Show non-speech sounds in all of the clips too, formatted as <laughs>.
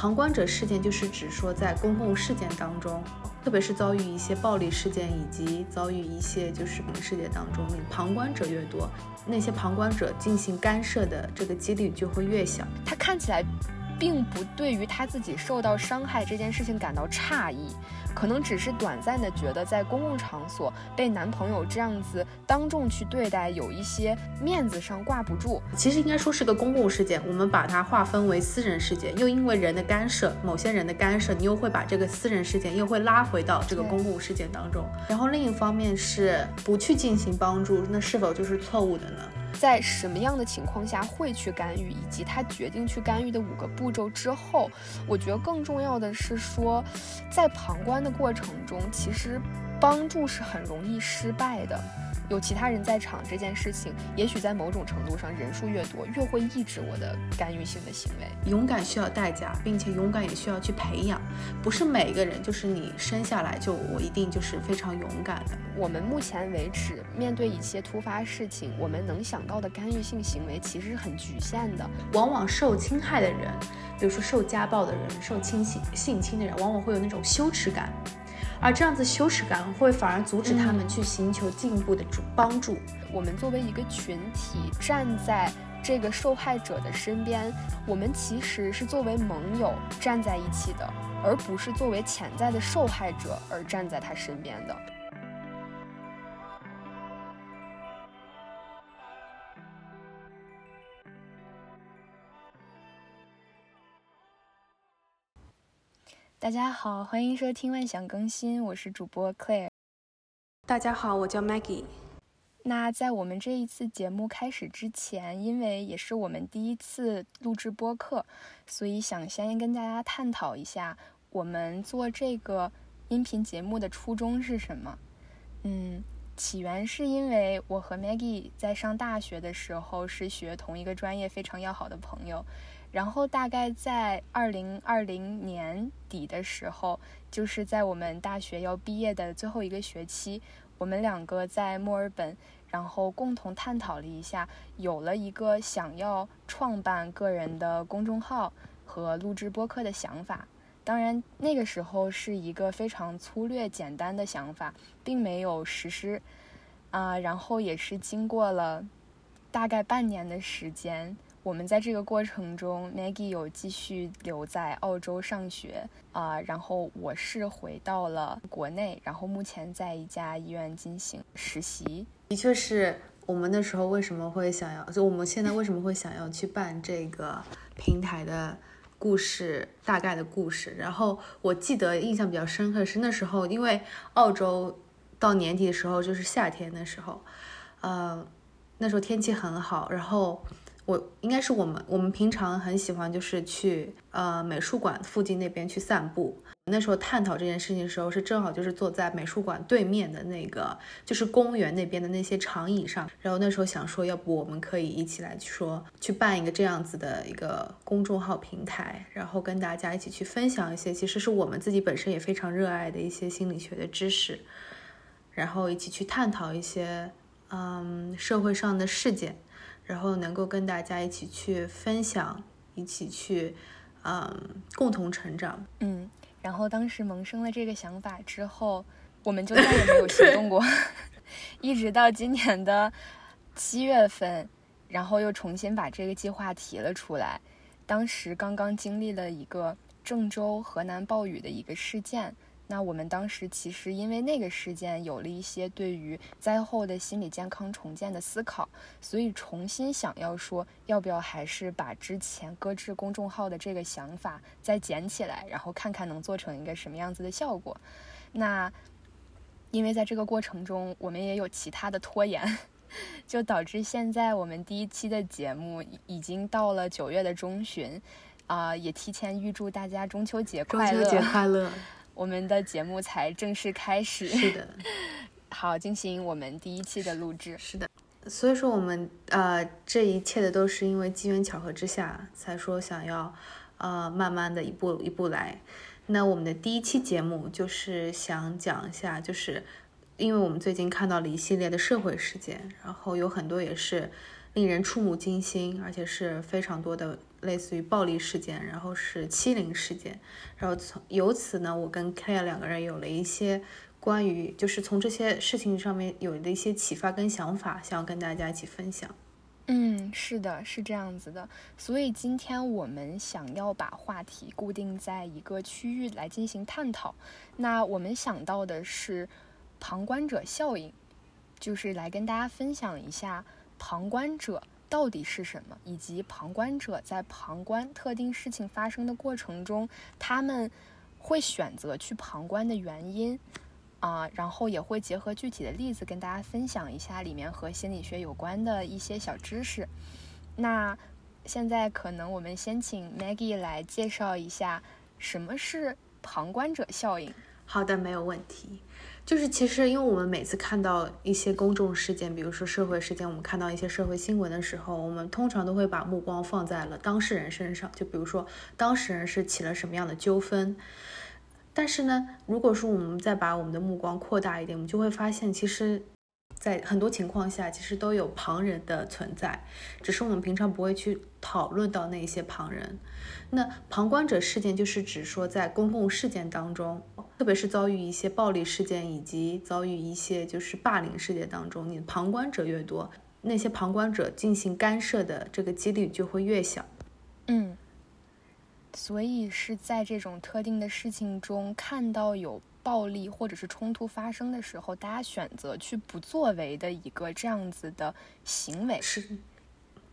旁观者事件就是指说在公共事件当中，特别是遭遇一些暴力事件以及遭遇一些就是事件当中，你旁观者越多，那些旁观者进行干涉的这个几率就会越小。他看起来。并不对于他自己受到伤害这件事情感到诧异，可能只是短暂的觉得在公共场所被男朋友这样子当众去对待，有一些面子上挂不住。其实应该说是个公共事件，我们把它划分为私人事件，又因为人的干涉，某些人的干涉，你又会把这个私人事件又会拉回到这个公共事件当中。然后另一方面是不去进行帮助，那是否就是错误的呢？在什么样的情况下会去干预，以及他决定去干预的五个步骤之后，我觉得更重要的是说，在旁观的过程中，其实帮助是很容易失败的。有其他人在场，这件事情也许在某种程度上，人数越多，越会抑制我的干预性的行为。勇敢需要代价，并且勇敢也需要去培养，不是每个人就是你生下来就我一定就是非常勇敢的。我们目前为止面对一些突发事情，我们能想到的干预性行为其实是很局限的。往往受侵害的人，比如说受家暴的人、受侵性性侵的人，往往会有那种羞耻感。而这样子羞耻感会反而阻止他们去寻求进一步的助帮助。我们作为一个群体站在这个受害者的身边，我们其实是作为盟友站在一起的，而不是作为潜在的受害者而站在他身边的。大家好，欢迎收听万想更新，我是主播 Claire。大家好，我叫 Maggie。那在我们这一次节目开始之前，因为也是我们第一次录制播客，所以想先跟大家探讨一下我们做这个音频节目的初衷是什么。嗯，起源是因为我和 Maggie 在上大学的时候是学同一个专业，非常要好的朋友。然后大概在二零二零年底的时候，就是在我们大学要毕业的最后一个学期，我们两个在墨尔本，然后共同探讨了一下，有了一个想要创办个人的公众号和录制播客的想法。当然，那个时候是一个非常粗略简单的想法，并没有实施。啊，然后也是经过了大概半年的时间。我们在这个过程中，Maggie 有继续留在澳洲上学啊，然后我是回到了国内，然后目前在一家医院进行实习。的确是我们那时候为什么会想要，就我们现在为什么会想要去办这个平台的故事，大概的故事。然后我记得印象比较深刻是那时候，因为澳洲到年底的时候就是夏天的时候，呃，那时候天气很好，然后。我应该是我们，我们平常很喜欢就是去呃美术馆附近那边去散步。那时候探讨这件事情的时候，是正好就是坐在美术馆对面的那个就是公园那边的那些长椅上。然后那时候想说，要不我们可以一起来说去办一个这样子的一个公众号平台，然后跟大家一起去分享一些其实是我们自己本身也非常热爱的一些心理学的知识，然后一起去探讨一些嗯社会上的事件。然后能够跟大家一起去分享，一起去，嗯，共同成长。嗯，然后当时萌生了这个想法之后，我们就再也没有行动过，<laughs> 一直到今年的七月份，然后又重新把这个计划提了出来。当时刚刚经历了一个郑州河南暴雨的一个事件。那我们当时其实因为那个事件有了一些对于灾后的心理健康重建的思考，所以重新想要说要不要还是把之前搁置公众号的这个想法再捡起来，然后看看能做成一个什么样子的效果。那因为在这个过程中我们也有其他的拖延，<laughs> 就导致现在我们第一期的节目已经到了九月的中旬，啊，也提前预祝大家中秋节快乐！中秋节快乐！我们的节目才正式开始，是的，<laughs> 好，进行我们第一期的录制，是的，所以说我们呃这一切的都是因为机缘巧合之下才说想要呃慢慢的一步一步来。那我们的第一期节目就是想讲一下，就是因为我们最近看到了一系列的社会事件，然后有很多也是令人触目惊心，而且是非常多的类似于暴力事件，然后是欺凌事件，然后从由此呢，我跟 Claire 两个人有了一些关于就是从这些事情上面有的一些启发跟想法，想要跟大家一起分享。嗯，是的，是这样子的。所以今天我们想要把话题固定在一个区域来进行探讨。那我们想到的是旁观者效应，就是来跟大家分享一下旁观者到底是什么，以及旁观者在旁观特定事情发生的过程中，他们会选择去旁观的原因。啊，然后也会结合具体的例子跟大家分享一下里面和心理学有关的一些小知识。那现在可能我们先请 Maggie 来介绍一下什么是旁观者效应。好的，没有问题。就是其实因为我们每次看到一些公众事件，比如说社会事件，我们看到一些社会新闻的时候，我们通常都会把目光放在了当事人身上。就比如说当事人是起了什么样的纠纷。但是呢，如果说我们再把我们的目光扩大一点，我们就会发现，其实，在很多情况下，其实都有旁人的存在，只是我们平常不会去讨论到那些旁人。那旁观者事件就是指说，在公共事件当中，特别是遭遇一些暴力事件以及遭遇一些就是霸凌事件当中，你旁观者越多，那些旁观者进行干涉的这个几率就会越小。嗯。所以是在这种特定的事情中看到有暴力或者是冲突发生的时候，大家选择去不作为的一个这样子的行为是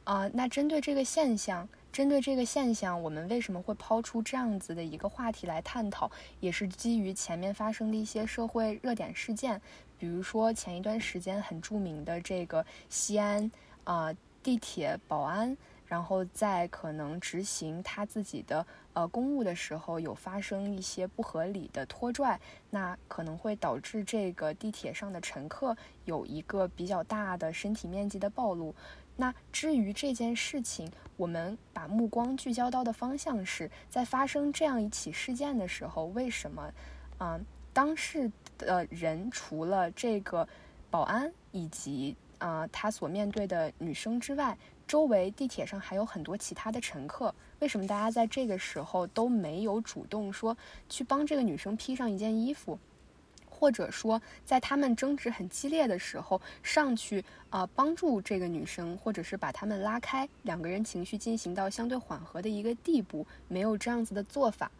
啊。那针对这个现象，针对这个现象，我们为什么会抛出这样子的一个话题来探讨？也是基于前面发生的一些社会热点事件，比如说前一段时间很著名的这个西安啊地铁保安。然后在可能执行他自己的呃公务的时候，有发生一些不合理的拖拽，那可能会导致这个地铁上的乘客有一个比较大的身体面积的暴露。那至于这件事情，我们把目光聚焦到的方向是在发生这样一起事件的时候，为什么啊当事的人除了这个保安以及啊他所面对的女生之外？周围地铁上还有很多其他的乘客，为什么大家在这个时候都没有主动说去帮这个女生披上一件衣服，或者说在他们争执很激烈的时候上去啊帮助这个女生，或者是把他们拉开，两个人情绪进行到相对缓和的一个地步，没有这样子的做法？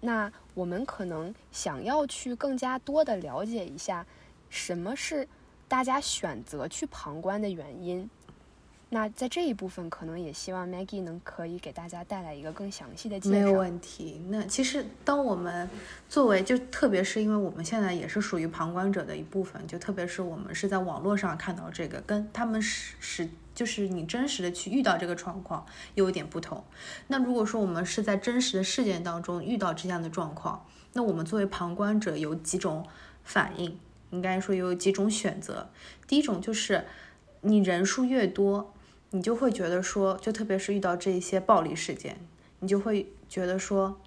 那我们可能想要去更加多的了解一下，什么是大家选择去旁观的原因。那在这一部分，可能也希望 Maggie 能可以给大家带来一个更详细的介绍。没有问题。那其实，当我们作为，就特别是因为我们现在也是属于旁观者的一部分，就特别是我们是在网络上看到这个，跟他们是是就是你真实的去遇到这个状况有一点不同。那如果说我们是在真实的事件当中遇到这样的状况，那我们作为旁观者有几种反应，应该说有几种选择。第一种就是你人数越多。你就会觉得说，就特别是遇到这一些暴力事件，你就会觉得说，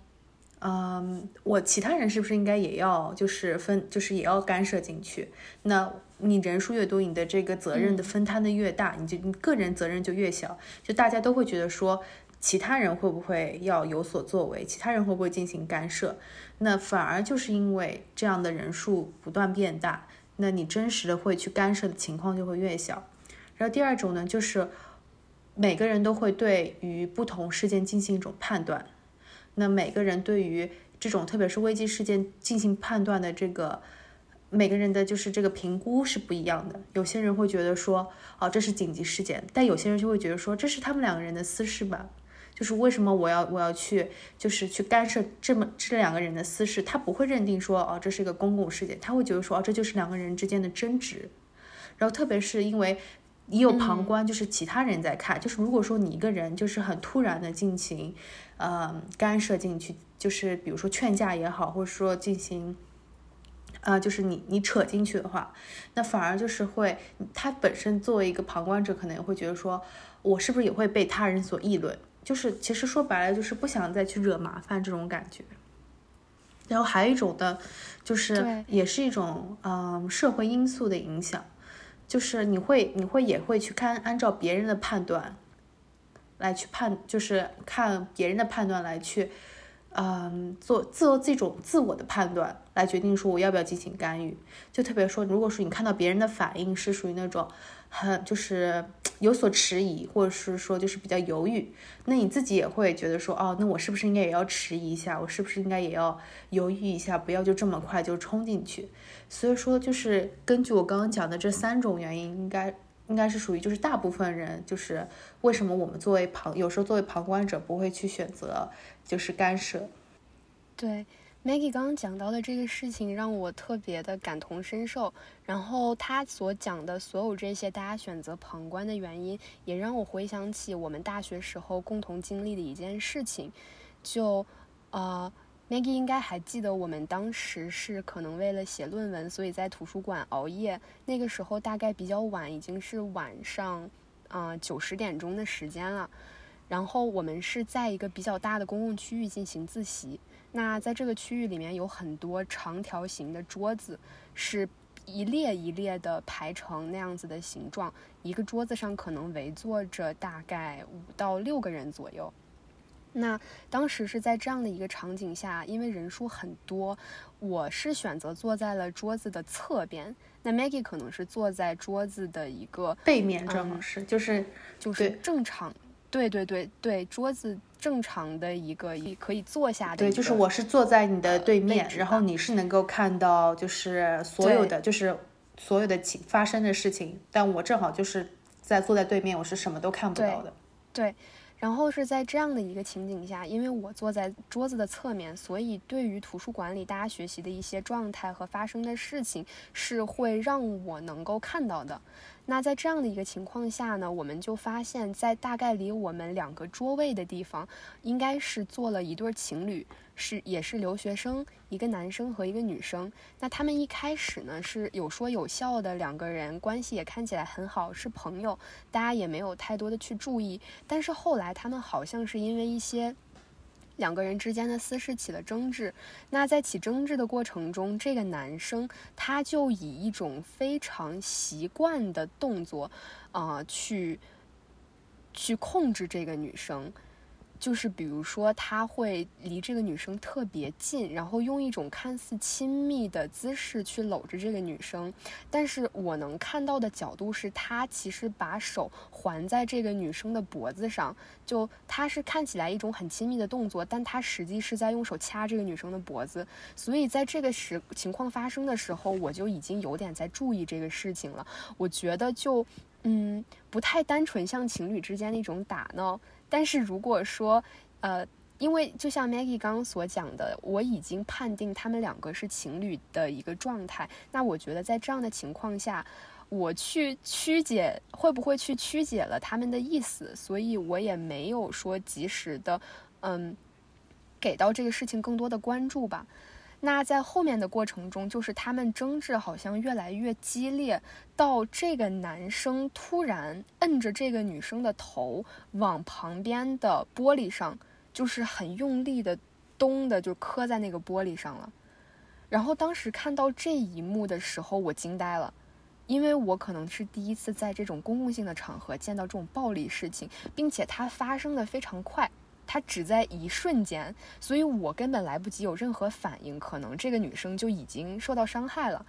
嗯，我其他人是不是应该也要就是分，就是也要干涉进去？那你人数越多，你的这个责任的分摊的越大，你就你个人责任就越小。就大家都会觉得说，其他人会不会要有所作为？其他人会不会进行干涉？那反而就是因为这样的人数不断变大，那你真实的会去干涉的情况就会越小。然后第二种呢，就是。每个人都会对于不同事件进行一种判断，那每个人对于这种特别是危机事件进行判断的这个每个人的就是这个评估是不一样的。有些人会觉得说，哦，这是紧急事件，但有些人就会觉得说，这是他们两个人的私事吧？就是为什么我要我要去就是去干涉这么这两个人的私事？他不会认定说，哦，这是一个公共事件，他会觉得说，哦，这就是两个人之间的争执。然后特别是因为。你有旁观，就是其他人在看。就是如果说你一个人就是很突然的进行，呃，干涉进去，就是比如说劝架也好，或者说进行，呃，就是你你扯进去的话，那反而就是会他本身作为一个旁观者，可能也会觉得说，我是不是也会被他人所议论？就是其实说白了，就是不想再去惹麻烦这种感觉。然后还有一种的，就是也是一种嗯社会因素的影响。就是你会，你会也会去看，按照别人的判断来去判，就是看别人的判断来去，嗯，做做这种自我的判断来决定说我要不要进行干预。就特别说，如果说你看到别人的反应是属于那种很就是有所迟疑，或者是说就是比较犹豫，那你自己也会觉得说，哦，那我是不是应该也要迟疑一下？我是不是应该也要犹豫一下？不要就这么快就冲进去。所以说，就是根据我刚刚讲的这三种原因，应该。应该是属于就是大部分人就是为什么我们作为旁有时候作为旁观者不会去选择就是干涉。对，Maggie 刚刚讲到的这个事情让我特别的感同身受，然后他所讲的所有这些大家选择旁观的原因，也让我回想起我们大学时候共同经历的一件事情，就呃。Maggie 应该还记得，我们当时是可能为了写论文，所以在图书馆熬夜。那个时候大概比较晚，已经是晚上，啊九十点钟的时间了。然后我们是在一个比较大的公共区域进行自习。那在这个区域里面有很多长条形的桌子，是一列一列的排成那样子的形状。一个桌子上可能围坐着大概五到六个人左右。那当时是在这样的一个场景下，因为人数很多，我是选择坐在了桌子的侧边。那 Maggie 可能是坐在桌子的一个背面，正好是就是就是正常，对对对对，桌子正常的一个可以坐下的。对，就是我是坐在你的对面，然后你是能够看到就是所有的就是所有的情发生的事情，但我正好就是在坐在对面，我是什么都看不到的。对。然后是在这样的一个情景下，因为我坐在桌子的侧面，所以对于图书馆里大家学习的一些状态和发生的事情，是会让我能够看到的。那在这样的一个情况下呢，我们就发现，在大概离我们两个桌位的地方，应该是坐了一对情侣，是也是留学生，一个男生和一个女生。那他们一开始呢是有说有笑的，两个人关系也看起来很好，是朋友，大家也没有太多的去注意。但是后来他们好像是因为一些。两个人之间的私事起了争执，那在起争执的过程中，这个男生他就以一种非常习惯的动作，啊，去去控制这个女生。就是比如说，他会离这个女生特别近，然后用一种看似亲密的姿势去搂着这个女生。但是我能看到的角度是，他其实把手环在这个女生的脖子上，就他是看起来一种很亲密的动作，但他实际是在用手掐这个女生的脖子。所以在这个时情况发生的时候，我就已经有点在注意这个事情了。我觉得就嗯，不太单纯像情侣之间那种打闹。但是如果说，呃，因为就像 Maggie 刚刚所讲的，我已经判定他们两个是情侣的一个状态，那我觉得在这样的情况下，我去曲解会不会去曲解了他们的意思，所以我也没有说及时的，嗯，给到这个事情更多的关注吧。那在后面的过程中，就是他们争执好像越来越激烈，到这个男生突然摁着这个女生的头往旁边的玻璃上，就是很用力的咚的就磕在那个玻璃上了。然后当时看到这一幕的时候，我惊呆了，因为我可能是第一次在这种公共性的场合见到这种暴力事情，并且它发生的非常快。他只在一瞬间，所以我根本来不及有任何反应，可能这个女生就已经受到伤害了。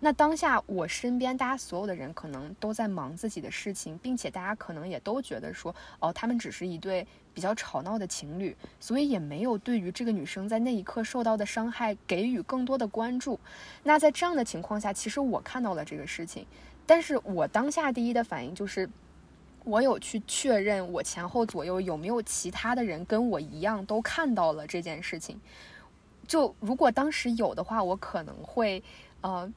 那当下我身边大家所有的人可能都在忙自己的事情，并且大家可能也都觉得说，哦，他们只是一对比较吵闹的情侣，所以也没有对于这个女生在那一刻受到的伤害给予更多的关注。那在这样的情况下，其实我看到了这个事情，但是我当下第一的反应就是。我有去确认我前后左右有没有其他的人跟我一样都看到了这件事情。就如果当时有的话，我可能会呃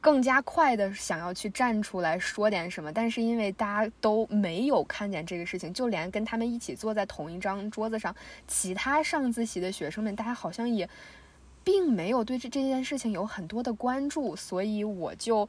更加快的想要去站出来说点什么。但是因为大家都没有看见这个事情，就连跟他们一起坐在同一张桌子上其他上自习的学生们，大家好像也并没有对这这件事情有很多的关注，所以我就。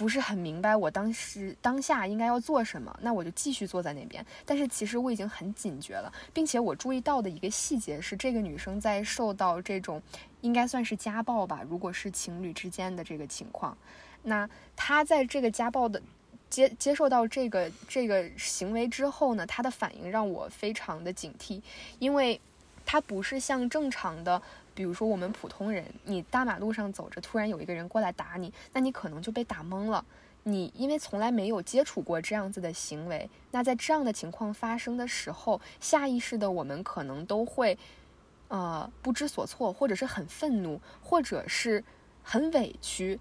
不是很明白我当时当下应该要做什么，那我就继续坐在那边。但是其实我已经很警觉了，并且我注意到的一个细节是，这个女生在受到这种应该算是家暴吧，如果是情侣之间的这个情况，那她在这个家暴的接接受到这个这个行为之后呢，他的反应让我非常的警惕，因为他不是像正常的，比如说我们普通人，你大马路上走着，突然有一个人过来打你，那你可能就被打懵了。你因为从来没有接触过这样子的行为，那在这样的情况发生的时候，下意识的我们可能都会，呃，不知所措，或者是很愤怒，或者是很委屈。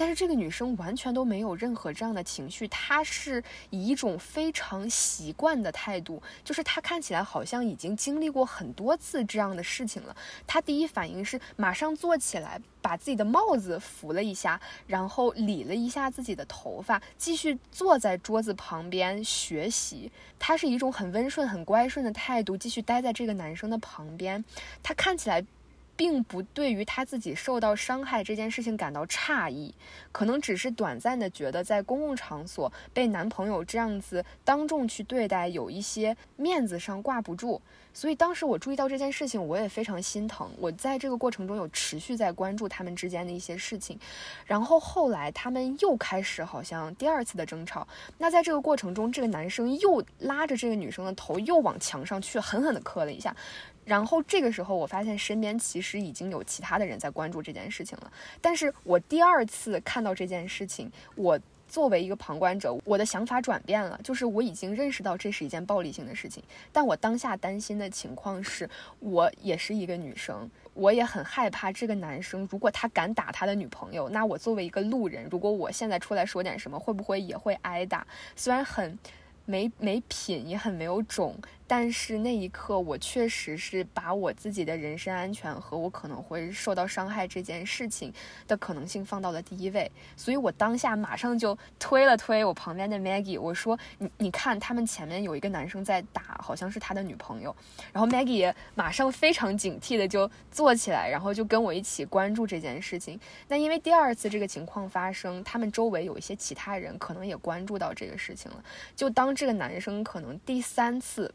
但是这个女生完全都没有任何这样的情绪，她是以一种非常习惯的态度，就是她看起来好像已经经历过很多次这样的事情了。她第一反应是马上坐起来，把自己的帽子扶了一下，然后理了一下自己的头发，继续坐在桌子旁边学习。她是一种很温顺、很乖顺的态度，继续待在这个男生的旁边。她看起来。并不对于他自己受到伤害这件事情感到诧异，可能只是短暂的觉得在公共场所被男朋友这样子当众去对待，有一些面子上挂不住。所以当时我注意到这件事情，我也非常心疼。我在这个过程中有持续在关注他们之间的一些事情，然后后来他们又开始好像第二次的争吵。那在这个过程中，这个男生又拉着这个女生的头又往墙上去狠狠地磕了一下。然后这个时候，我发现身边其实已经有其他的人在关注这件事情了。但是我第二次看到这件事情，我作为一个旁观者，我的想法转变了，就是我已经认识到这是一件暴力性的事情。但我当下担心的情况是，我也是一个女生，我也很害怕这个男生，如果他敢打他的女朋友，那我作为一个路人，如果我现在出来说点什么，会不会也会挨打？虽然很没没品，也很没有种。但是那一刻，我确实是把我自己的人身安全和我可能会受到伤害这件事情的可能性放到了第一位，所以我当下马上就推了推我旁边的 Maggie，我说：“你你看，他们前面有一个男生在打，好像是他的女朋友。”然后 Maggie 马上非常警惕的就坐起来，然后就跟我一起关注这件事情。那因为第二次这个情况发生，他们周围有一些其他人可能也关注到这个事情了。就当这个男生可能第三次。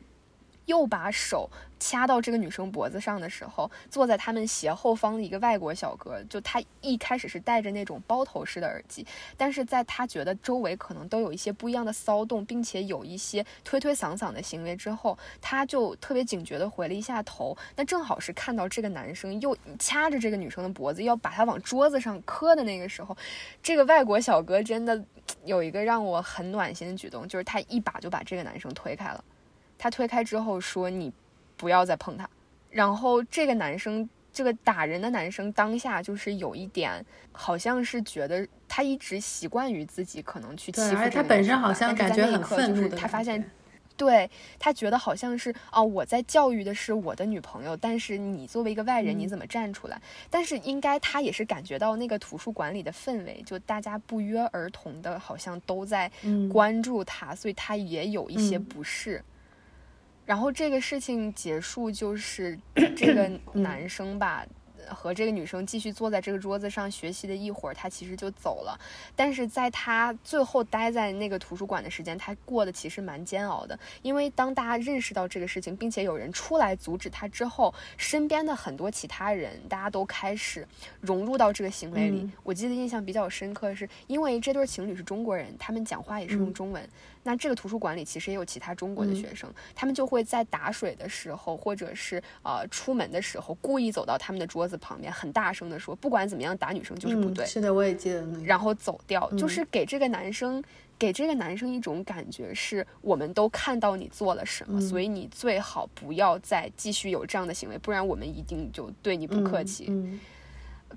又把手掐到这个女生脖子上的时候，坐在他们斜后方的一个外国小哥，就他一开始是戴着那种包头式的耳机，但是在他觉得周围可能都有一些不一样的骚动，并且有一些推推搡搡的行为之后，他就特别警觉的回了一下头。那正好是看到这个男生又掐着这个女生的脖子，要把她往桌子上磕的那个时候，这个外国小哥真的有一个让我很暖心的举动，就是他一把就把这个男生推开了。他推开之后说：“你不要再碰他。”然后这个男生，这个打人的男生当下就是有一点，好像是觉得他一直习惯于自己可能去欺负他本身好像感觉很愤怒他发现，对他觉得好像是哦，我在教育的是我的女朋友，但是你作为一个外人，你怎么站出来？但是应该他也是感觉到那个图书馆里的氛围，就大家不约而同的，好像都在关注他，所以他也有一些不适。然后这个事情结束，就是这个 <coughs> 男生吧。和这个女生继续坐在这个桌子上学习的一会儿，他其实就走了。但是在他最后待在那个图书馆的时间，他过得其实蛮煎熬的。因为当大家认识到这个事情，并且有人出来阻止他之后，身边的很多其他人，大家都开始融入到这个行为里。我记得印象比较深刻的是，因为这对情侣是中国人，他们讲话也是用中文。那这个图书馆里其实也有其他中国的学生，他们就会在打水的时候，或者是呃出门的时候，故意走到他们的桌子。旁边很大声的说：“不管怎么样，打女生就是不对。”是的，我也记得。然后走掉，就是给这个男生，给这个男生一种感觉，是我们都看到你做了什么，所以你最好不要再继续有这样的行为，不然我们一定就对你不客气。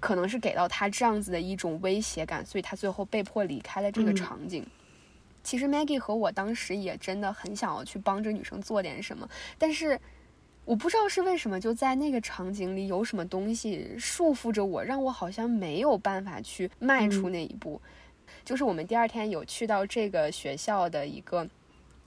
可能是给到他这样子的一种威胁感，所以他最后被迫离开了这个场景。其实 Maggie 和我当时也真的很想要去帮这女生做点什么，但是。我不知道是为什么，就在那个场景里有什么东西束缚着我，让我好像没有办法去迈出那一步。就是我们第二天有去到这个学校的一个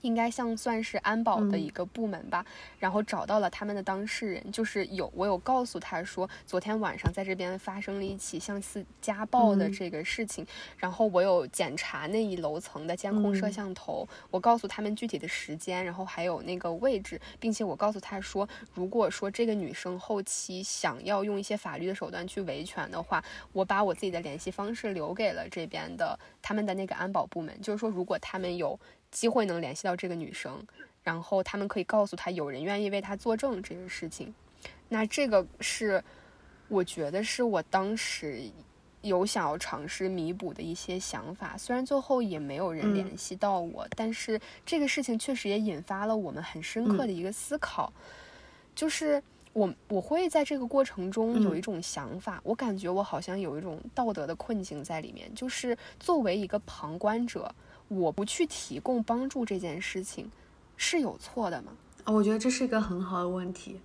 应该像算是安保的一个部门吧，然后找到了他们的当事人，就是有我有告诉他说，昨天晚上在这边发生了一起像似家暴的这个事情，然后我有检查那一楼层的监控摄像头，我告诉他们具体的时间，然后还有那个位置，并且我告诉他说，如果说这个女生后期想要用一些法律的手段去维权的话，我把我自己的联系方式留给了这边的他们的那个安保部门，就是说如果他们有。机会能联系到这个女生，然后他们可以告诉她有人愿意为她作证这个事情。那这个是我觉得是我当时有想要尝试弥补的一些想法，虽然最后也没有人联系到我，但是这个事情确实也引发了我们很深刻的一个思考，就是我我会在这个过程中有一种想法，我感觉我好像有一种道德的困境在里面，就是作为一个旁观者。我不去提供帮助这件事情是有错的吗？啊，我觉得这是一个很好的问题，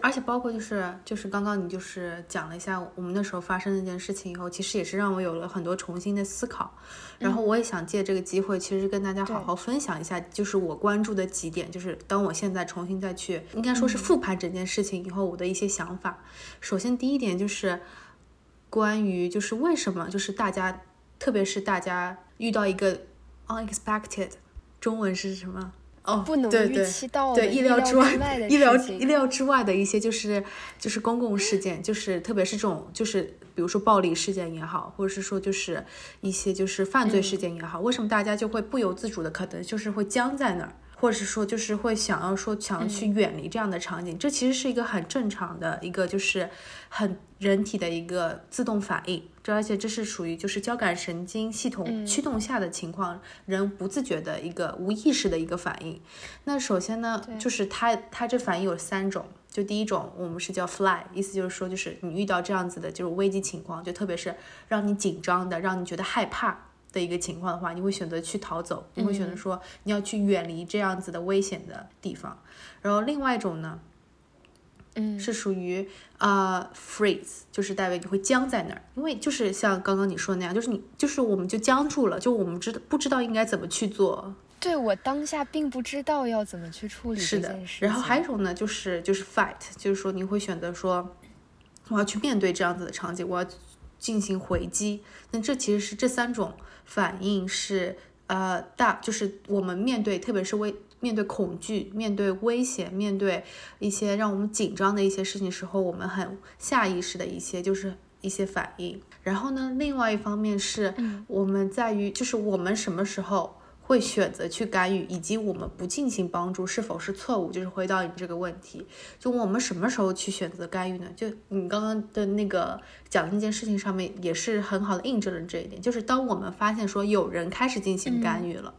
而且包括就是就是刚刚你就是讲了一下我们那时候发生那件事情以后，其实也是让我有了很多重新的思考。然后我也想借这个机会，其实跟大家好好分享一下，就是我关注的几点，就是当我现在重新再去应该说是复盘整件事情以后，我的一些想法。首先第一点就是关于就是为什么就是大家特别是大家遇到一个。Unexpected，中文是什么？哦，不能预期到对意料之外的意料意料之外的一些，就是就是公共事件，就是特别是这种，就是比如说暴力事件也好，或者是说就是一些就是犯罪事件也好，为什么大家就会不由自主的可能就是会僵在那儿？或者是说，就是会想要说，想要去远离这样的场景，这其实是一个很正常的一个，就是很人体的一个自动反应。这而且这是属于就是交感神经系统驱动下的情况，人不自觉的一个无意识的一个反应。那首先呢，就是它它这反应有三种，就第一种我们是叫 fly，意思就是说，就是你遇到这样子的就是危机情况，就特别是让你紧张的，让你觉得害怕。的一个情况的话，你会选择去逃走，你会选择说你要去远离这样子的危险的地方。然后另外一种呢，嗯，是属于呃 freeze，就是代表你会僵在那儿，因为就是像刚刚你说的那样，就是你就是我们就僵住了，就我们知道不知道应该怎么去做。对我当下并不知道要怎么去处理这件事。然后还有一种呢，就是就是 fight，就是说你会选择说我要去面对这样子的场景，我要进行回击。那这其实是这三种。反应是呃大，就是我们面对，特别是危面对恐惧、面对危险、面对一些让我们紧张的一些事情时候，我们很下意识的一些就是一些反应。然后呢，另外一方面是我们在于，就是我们什么时候。会选择去干预，以及我们不进行帮助是否是错误？就是回到你这个问题，就我们什么时候去选择干预呢？就你刚刚的那个讲那件事情上面，也是很好的印证了这一点。就是当我们发现说有人开始进行干预了，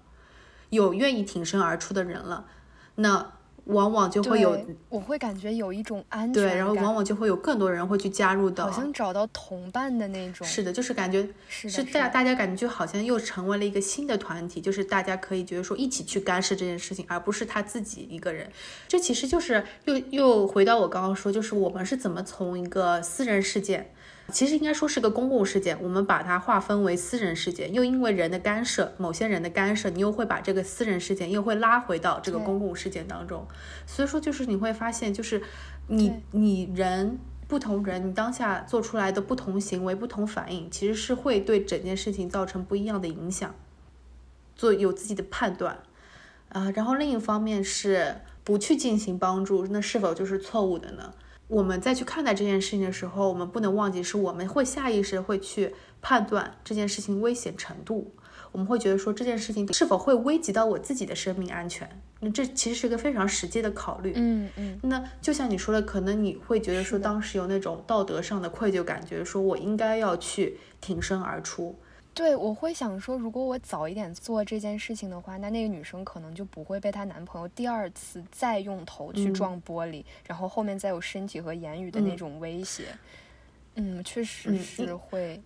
有愿意挺身而出的人了，那。往往就会有，我会感觉有一种安全对，然后往往就会有更多人会去加入到，好像找到同伴的那种。是的，就是感觉是大大家感觉就好像又成为了一个新的团体，就是大家可以觉得说一起去干涉这件事情，而不是他自己一个人。这其实就是又又回到我刚刚说，就是我们是怎么从一个私人事件。其实应该说是个公共事件，我们把它划分为私人事件，又因为人的干涉，某些人的干涉，你又会把这个私人事件又会拉回到这个公共事件当中。所以说，就是你会发现，就是你你人不同人，你当下做出来的不同行为、不同反应，其实是会对整件事情造成不一样的影响，做有自己的判断啊。然后另一方面是不去进行帮助，那是否就是错误的呢？我们再去看待这件事情的时候，我们不能忘记，是我们会下意识会去判断这件事情危险程度。我们会觉得说这件事情是否会危及到我自己的生命安全？那这其实是一个非常实际的考虑。嗯嗯。那就像你说的，可能你会觉得说当时有那种道德上的愧疚感觉，说我应该要去挺身而出。对，我会想说，如果我早一点做这件事情的话，那那个女生可能就不会被她男朋友第二次再用头去撞玻璃，然后后面再有身体和言语的那种威胁。嗯，确实是会。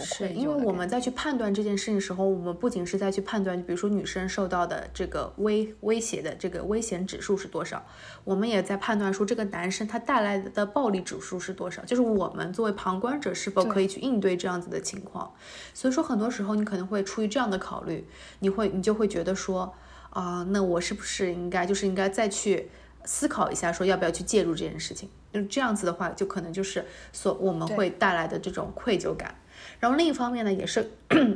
是因为我们在去判断这件事情的时候，我们不仅是在去判断，比如说女生受到的这个威威胁的这个危险指数是多少，我们也在判断说这个男生他带来的暴力指数是多少，就是我们作为旁观者是否可以去应对这样子的情况。所以说很多时候你可能会出于这样的考虑，你会你就会觉得说，啊，那我是不是应该就是应该再去思考一下，说要不要去介入这件事情？就这样子的话，就可能就是所我们会带来的这种愧疚感。然后另一方面呢，也是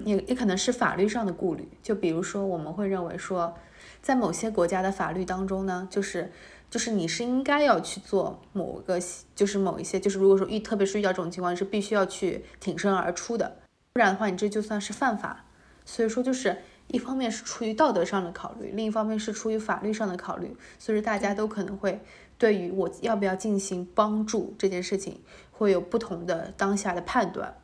也也可能是法律上的顾虑，就比如说我们会认为说，在某些国家的法律当中呢，就是就是你是应该要去做某个就是某一些就是如果说遇特别是遇到这种情况是必须要去挺身而出的，不然的话你这就算是犯法。所以说就是一方面是出于道德上的考虑，另一方面是出于法律上的考虑，所以说大家都可能会对于我要不要进行帮助这件事情会有不同的当下的判断。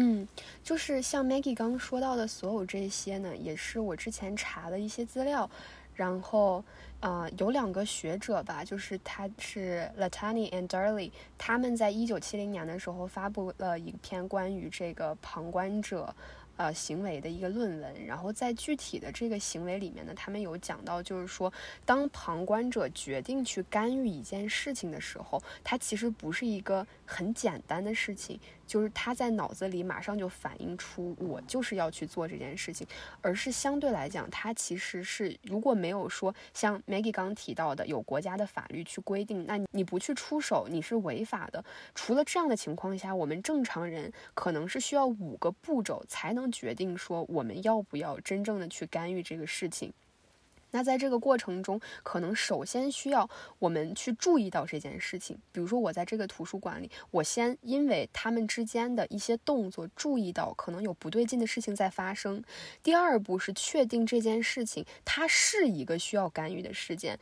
嗯，就是像 Maggie 刚说到的所有这些呢，也是我之前查的一些资料。然后，呃，有两个学者吧，就是他是 Latani and Darley，他们在一九七零年的时候发布了一篇关于这个旁观者。呃，行为的一个论文，然后在具体的这个行为里面呢，他们有讲到，就是说，当旁观者决定去干预一件事情的时候，它其实不是一个很简单的事情，就是他在脑子里马上就反映出我就是要去做这件事情，而是相对来讲，他其实是如果没有说像 Maggie 刚提到的有国家的法律去规定，那你不去出手，你是违法的。除了这样的情况下，我们正常人可能是需要五个步骤才能。决定说我们要不要真正的去干预这个事情，那在这个过程中，可能首先需要我们去注意到这件事情。比如说，我在这个图书馆里，我先因为他们之间的一些动作，注意到可能有不对劲的事情在发生。第二步是确定这件事情它是一个需要干预的事件。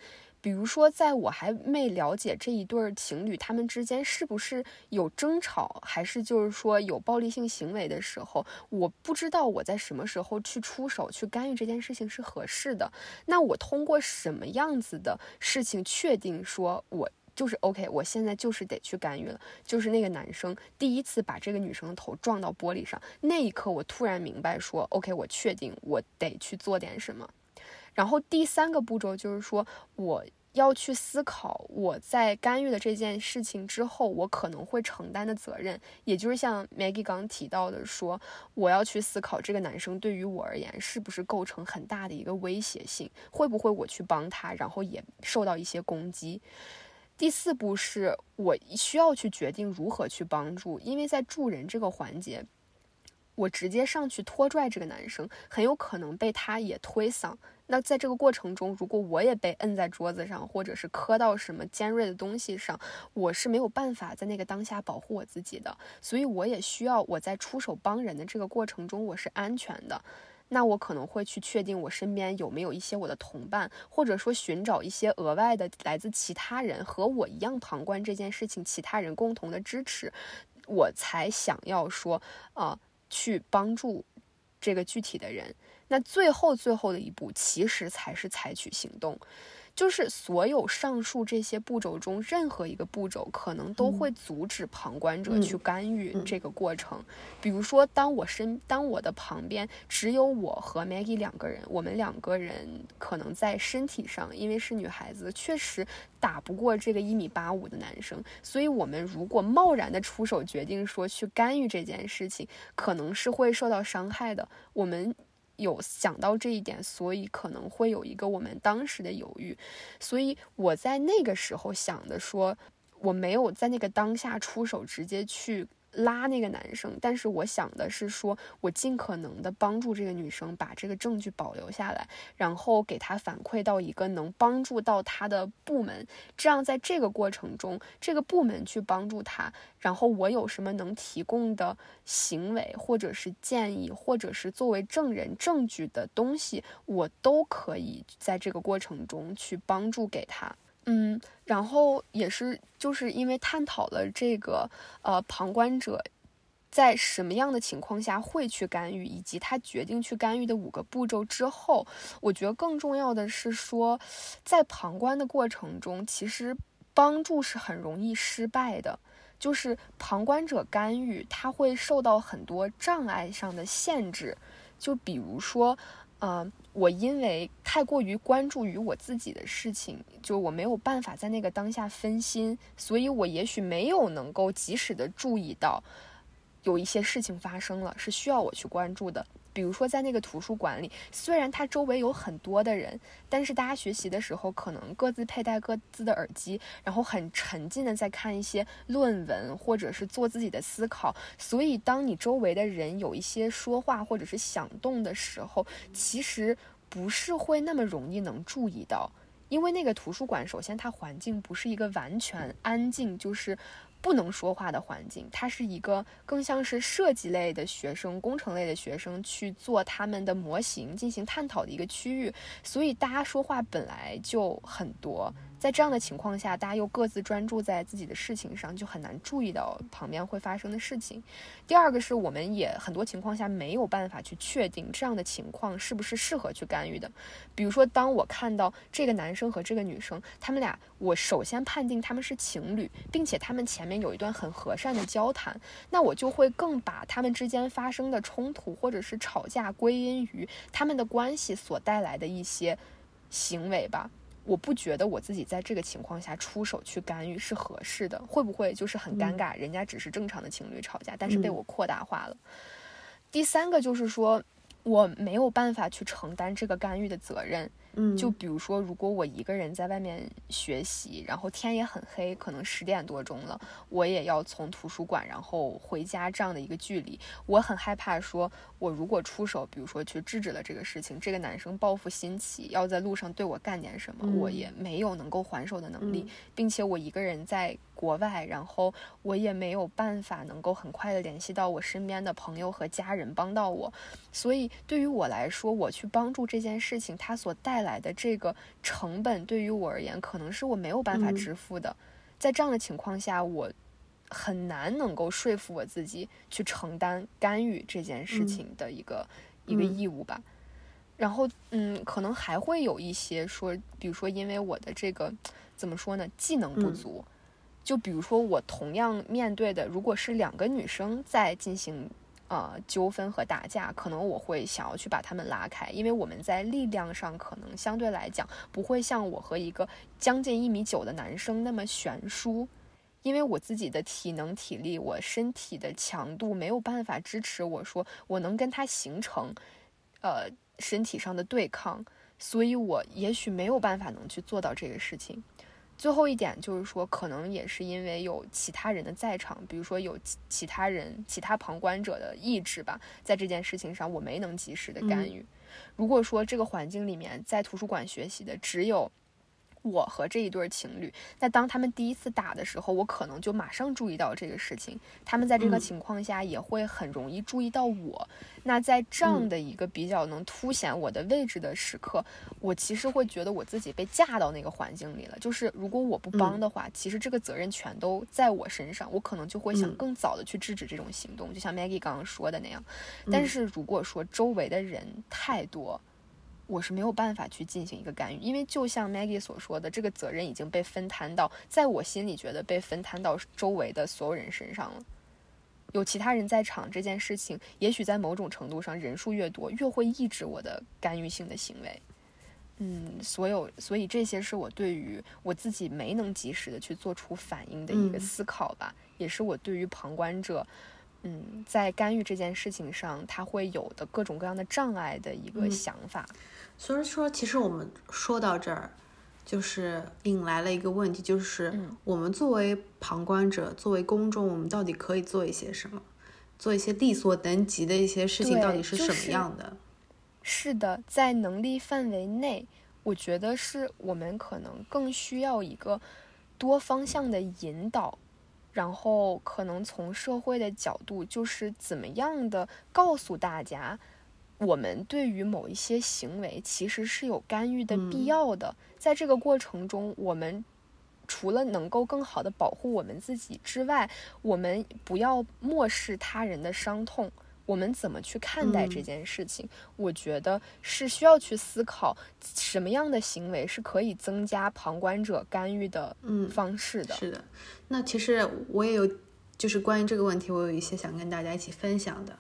比如说，在我还没了解这一对情侣他们之间是不是有争吵，还是就是说有暴力性行为的时候，我不知道我在什么时候去出手去干预这件事情是合适的。那我通过什么样子的事情确定说我就是 OK，我现在就是得去干预了。就是那个男生第一次把这个女生的头撞到玻璃上那一刻，我突然明白说 OK，我确定我得去做点什么。然后第三个步骤就是说，我要去思考我在干预了这件事情之后，我可能会承担的责任，也就是像 Maggie 刚提到的，说我要去思考这个男生对于我而言是不是构成很大的一个威胁性，会不会我去帮他，然后也受到一些攻击。第四步是我需要去决定如何去帮助，因为在助人这个环节。我直接上去拖拽这个男生，很有可能被他也推搡。那在这个过程中，如果我也被摁在桌子上，或者是磕到什么尖锐的东西上，我是没有办法在那个当下保护我自己的。所以我也需要我在出手帮人的这个过程中，我是安全的。那我可能会去确定我身边有没有一些我的同伴，或者说寻找一些额外的来自其他人和我一样旁观这件事情，其他人共同的支持，我才想要说，呃。去帮助这个具体的人，那最后最后的一步，其实才是采取行动。就是所有上述这些步骤中，任何一个步骤可能都会阻止旁观者去干预这个过程。比如说，当我身当我的旁边只有我和 Maggie 两个人，我们两个人可能在身体上，因为是女孩子，确实打不过这个一米八五的男生，所以我们如果贸然的出手，决定说去干预这件事情，可能是会受到伤害的。我们。有想到这一点，所以可能会有一个我们当时的犹豫，所以我在那个时候想的说，我没有在那个当下出手，直接去。拉那个男生，但是我想的是说，我尽可能的帮助这个女生把这个证据保留下来，然后给她反馈到一个能帮助到她的部门，这样在这个过程中，这个部门去帮助她，然后我有什么能提供的行为，或者是建议，或者是作为证人证据的东西，我都可以在这个过程中去帮助给她。嗯，然后也是就是因为探讨了这个呃旁观者在什么样的情况下会去干预，以及他决定去干预的五个步骤之后，我觉得更重要的是说，在旁观的过程中，其实帮助是很容易失败的，就是旁观者干预他会受到很多障碍上的限制，就比如说。呃，我因为太过于关注于我自己的事情，就我没有办法在那个当下分心，所以我也许没有能够及时的注意到，有一些事情发生了，是需要我去关注的。比如说，在那个图书馆里，虽然它周围有很多的人，但是大家学习的时候可能各自佩戴各自的耳机，然后很沉浸的在看一些论文，或者是做自己的思考。所以，当你周围的人有一些说话或者是响动的时候，其实不是会那么容易能注意到，因为那个图书馆首先它环境不是一个完全安静，就是。不能说话的环境，它是一个更像是设计类的学生、工程类的学生去做他们的模型进行探讨的一个区域，所以大家说话本来就很多。在这样的情况下，大家又各自专注在自己的事情上，就很难注意到旁边会发生的事情。第二个是我们也很多情况下没有办法去确定这样的情况是不是适合去干预的。比如说，当我看到这个男生和这个女生，他们俩，我首先判定他们是情侣，并且他们前面有一段很和善的交谈，那我就会更把他们之间发生的冲突或者是吵架归因于他们的关系所带来的一些行为吧。我不觉得我自己在这个情况下出手去干预是合适的，会不会就是很尴尬？人家只是正常的情侣吵架，但是被我扩大化了。第三个就是说，我没有办法去承担这个干预的责任。嗯，就比如说，如果我一个人在外面学习，然后天也很黑，可能十点多钟了，我也要从图书馆然后回家这样的一个距离，我很害怕，说我如果出手，比如说去制止了这个事情，这个男生报复心起，要在路上对我干点什么，我也没有能够还手的能力，并且我一个人在。国外，然后我也没有办法能够很快的联系到我身边的朋友和家人帮到我，所以对于我来说，我去帮助这件事情，它所带来的这个成本，对于我而言，可能是我没有办法支付的。在这样的情况下，我很难能够说服我自己去承担干预这件事情的一个一个义务吧。然后，嗯，可能还会有一些说，比如说因为我的这个怎么说呢，技能不足。就比如说，我同样面对的，如果是两个女生在进行呃纠纷和打架，可能我会想要去把他们拉开，因为我们在力量上可能相对来讲不会像我和一个将近一米九的男生那么悬殊，因为我自己的体能体力，我身体的强度没有办法支持我说我能跟他形成呃身体上的对抗，所以我也许没有办法能去做到这个事情。最后一点就是说，可能也是因为有其他人的在场，比如说有其其他人、其他旁观者的意志吧，在这件事情上我没能及时的干预。如果说这个环境里面在图书馆学习的只有。我和这一对情侣，那当他们第一次打的时候，我可能就马上注意到这个事情。他们在这个情况下也会很容易注意到我。那在这样的一个比较能凸显我的位置的时刻，我其实会觉得我自己被架到那个环境里了。就是如果我不帮的话，其实这个责任全都在我身上，我可能就会想更早的去制止这种行动，就像 Maggie 刚刚说的那样。但是如果说周围的人太多，我是没有办法去进行一个干预，因为就像 Maggie 所说的，这个责任已经被分摊到，在我心里觉得被分摊到周围的所有人身上了。有其他人在场，这件事情也许在某种程度上，人数越多，越会抑制我的干预性的行为。嗯，所有，所以这些是我对于我自己没能及时的去做出反应的一个思考吧，也是我对于旁观者。嗯，在干预这件事情上，他会有的各种各样的障碍的一个想法。所以说，其实我们说到这儿，就是引来了一个问题，就是我们作为旁观者，作为公众，我们到底可以做一些什么？做一些力所能及的一些事情，到底是什么样的？是的，在能力范围内，我觉得是我们可能更需要一个多方向的引导。然后可能从社会的角度，就是怎么样的告诉大家，我们对于某一些行为其实是有干预的必要的。在这个过程中，我们除了能够更好的保护我们自己之外，我们不要漠视他人的伤痛。我们怎么去看待这件事情？我觉得是需要去思考什么样的行为是可以增加旁观者干预的方式的。是的，那其实我也有就是关于这个问题，我有一些想跟大家一起分享的。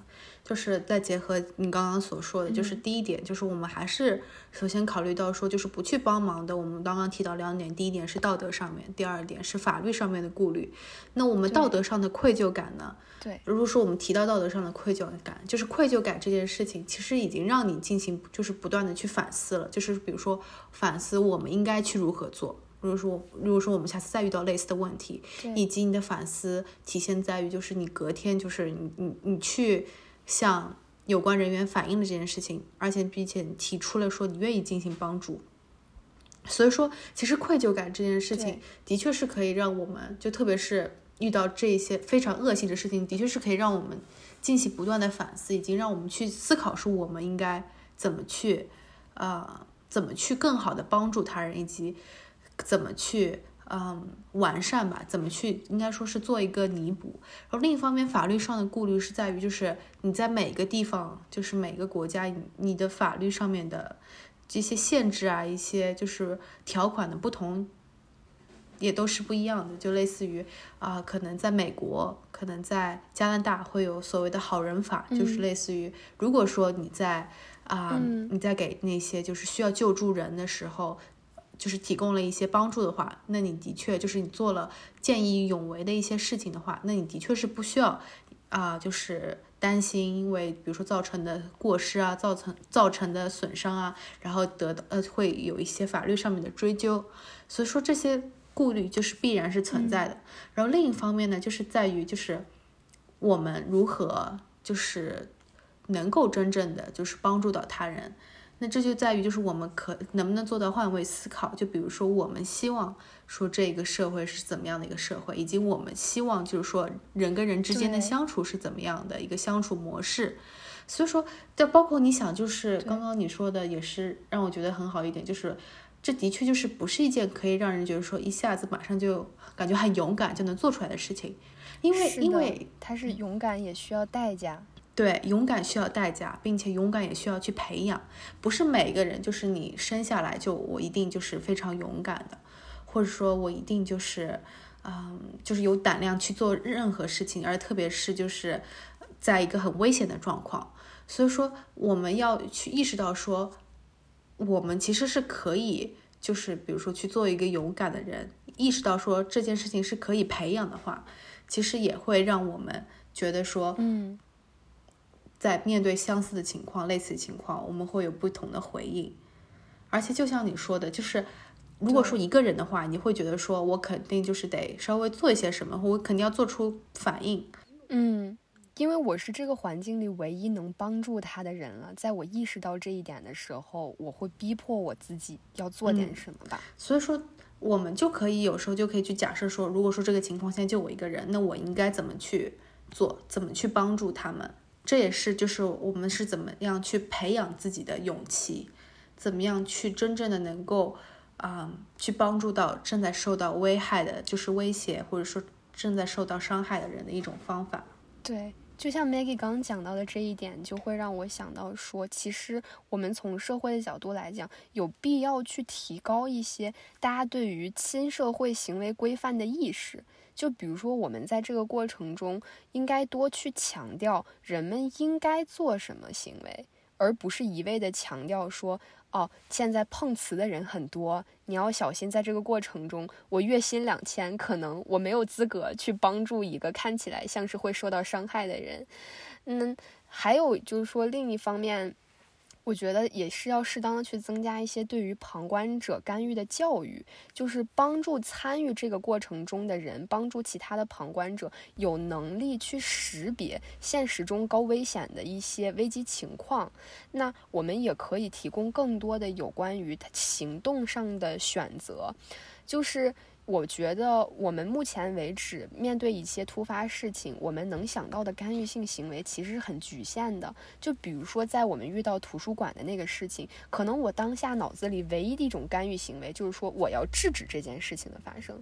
就是再结合你刚刚所说的，就是第一点，就是我们还是首先考虑到说，就是不去帮忙的。我们刚刚提到两点，第一点是道德上面，第二点是法律上面的顾虑。那我们道德上的愧疚感呢？对，如果说我们提到道德上的愧疚感，就是愧疚感这件事情，其实已经让你进行就是不断的去反思了。就是比如说反思我们应该去如何做。如果说如果说我们下次再遇到类似的问题，以及你的反思体现在于就是你隔天就是你你你去。向有关人员反映了这件事情，而且并且提出了说你愿意进行帮助，所以说其实愧疚感这件事情的确是可以让我们，就特别是遇到这些非常恶性的事情，的确是可以让我们进行不断的反思，以及让我们去思考说我们应该怎么去，呃，怎么去更好的帮助他人，以及怎么去。嗯，完善吧，怎么去？应该说是做一个弥补。然后另一方面，法律上的顾虑是在于，就是你在每个地方，就是每个国家，你的法律上面的这些限制啊，一些就是条款的不同，也都是不一样的。就类似于啊，可能在美国，可能在加拿大会有所谓的好人法，就是类似于，如果说你在啊，你在给那些就是需要救助人的时候。就是提供了一些帮助的话，那你的确就是你做了见义勇为的一些事情的话，那你的确是不需要啊，就是担心因为比如说造成的过失啊，造成造成的损伤啊，然后得到呃会有一些法律上面的追究，所以说这些顾虑就是必然是存在的。然后另一方面呢，就是在于就是我们如何就是能够真正的就是帮助到他人。那这就在于，就是我们可能不能做到换位思考？就比如说，我们希望说这个社会是怎么样的一个社会，以及我们希望就是说人跟人之间的相处是怎么样的一个相处模式。所以说，就包括你想，就是刚刚你说的，也是让我觉得很好一点，就是这的确就是不是一件可以让人觉得说一下子马上就感觉很勇敢就能做出来的事情，因为因为它是勇敢也需要代价。对，勇敢需要代价，并且勇敢也需要去培养。不是每个人就是你生下来就我一定就是非常勇敢的，或者说我一定就是，嗯，就是有胆量去做任何事情，而特别是就是在一个很危险的状况。所以说，我们要去意识到说，我们其实是可以，就是比如说去做一个勇敢的人，意识到说这件事情是可以培养的话，其实也会让我们觉得说，嗯。在面对相似的情况、类似的情况，我们会有不同的回应。而且，就像你说的，就是如果说一个人的话，你会觉得说我肯定就是得稍微做一些什么，我肯定要做出反应。嗯，因为我是这个环境里唯一能帮助他的人了。在我意识到这一点的时候，我会逼迫我自己要做点什么吧。所以说，我们就可以有时候就可以去假设说，如果说这个情况下就我一个人，那我应该怎么去做，怎么去帮助他们？这也是，就是我们是怎么样去培养自己的勇气，怎么样去真正的能够，啊，去帮助到正在受到危害的，就是威胁或者说正在受到伤害的人的一种方法。对，就像 Maggie 刚刚讲到的这一点，就会让我想到说，其实我们从社会的角度来讲，有必要去提高一些大家对于亲社会行为规范的意识。就比如说，我们在这个过程中应该多去强调人们应该做什么行为，而不是一味的强调说，哦，现在碰瓷的人很多，你要小心。在这个过程中，我月薪两千，可能我没有资格去帮助一个看起来像是会受到伤害的人。嗯，还有就是说，另一方面。我觉得也是要适当的去增加一些对于旁观者干预的教育，就是帮助参与这个过程中的人，帮助其他的旁观者有能力去识别现实中高危险的一些危机情况。那我们也可以提供更多的有关于行动上的选择，就是。我觉得我们目前为止面对一些突发事情，我们能想到的干预性行为其实是很局限的。就比如说，在我们遇到图书馆的那个事情，可能我当下脑子里唯一的一种干预行为就是说，我要制止这件事情的发生。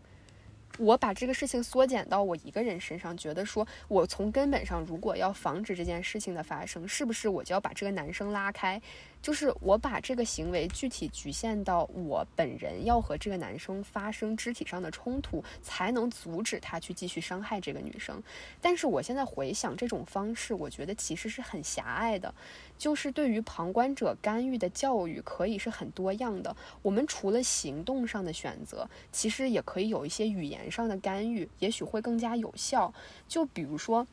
我把这个事情缩减到我一个人身上，觉得说我从根本上如果要防止这件事情的发生，是不是我就要把这个男生拉开？就是我把这个行为具体局限到我本人要和这个男生发生肢体上的冲突，才能阻止他去继续伤害这个女生。但是我现在回想这种方式，我觉得其实是很狭隘的。就是对于旁观者干预的教育，可以是很多样的。我们除了行动上的选择，其实也可以有一些语言上的干预，也许会更加有效。就比如说，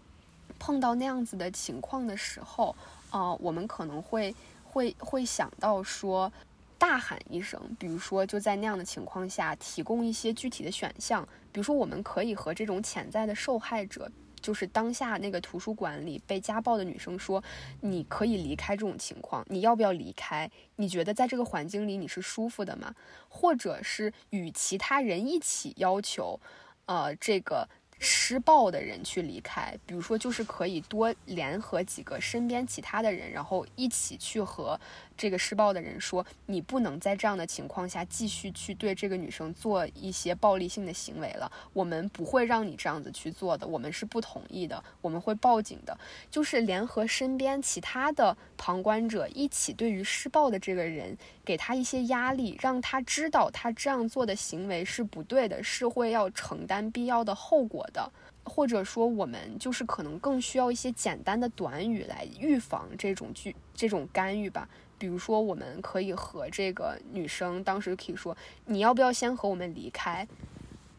碰到那样子的情况的时候，啊，我们可能会会会想到说，大喊一声。比如说，就在那样的情况下，提供一些具体的选项。比如说，我们可以和这种潜在的受害者。就是当下那个图书馆里被家暴的女生说：“你可以离开这种情况，你要不要离开？你觉得在这个环境里你是舒服的吗？或者是与其他人一起要求，呃，这个。”施暴的人去离开，比如说，就是可以多联合几个身边其他的人，然后一起去和这个施暴的人说，你不能在这样的情况下继续去对这个女生做一些暴力性的行为了。我们不会让你这样子去做的，我们是不同意的，我们会报警的。就是联合身边其他的旁观者一起，对于施暴的这个人给他一些压力，让他知道他这样做的行为是不对的，是会要承担必要的后果。的，或者说我们就是可能更需要一些简单的短语来预防这种剧这种干预吧。比如说，我们可以和这个女生当时可以说：“你要不要先和我们离开？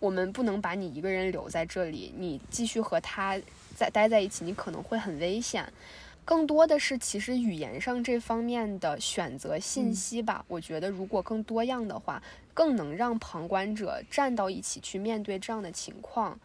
我们不能把你一个人留在这里，你继续和他在待在一起，你可能会很危险。”更多的是其实语言上这方面的选择信息吧。我觉得如果更多样的话，更能让旁观者站到一起去面对这样的情况。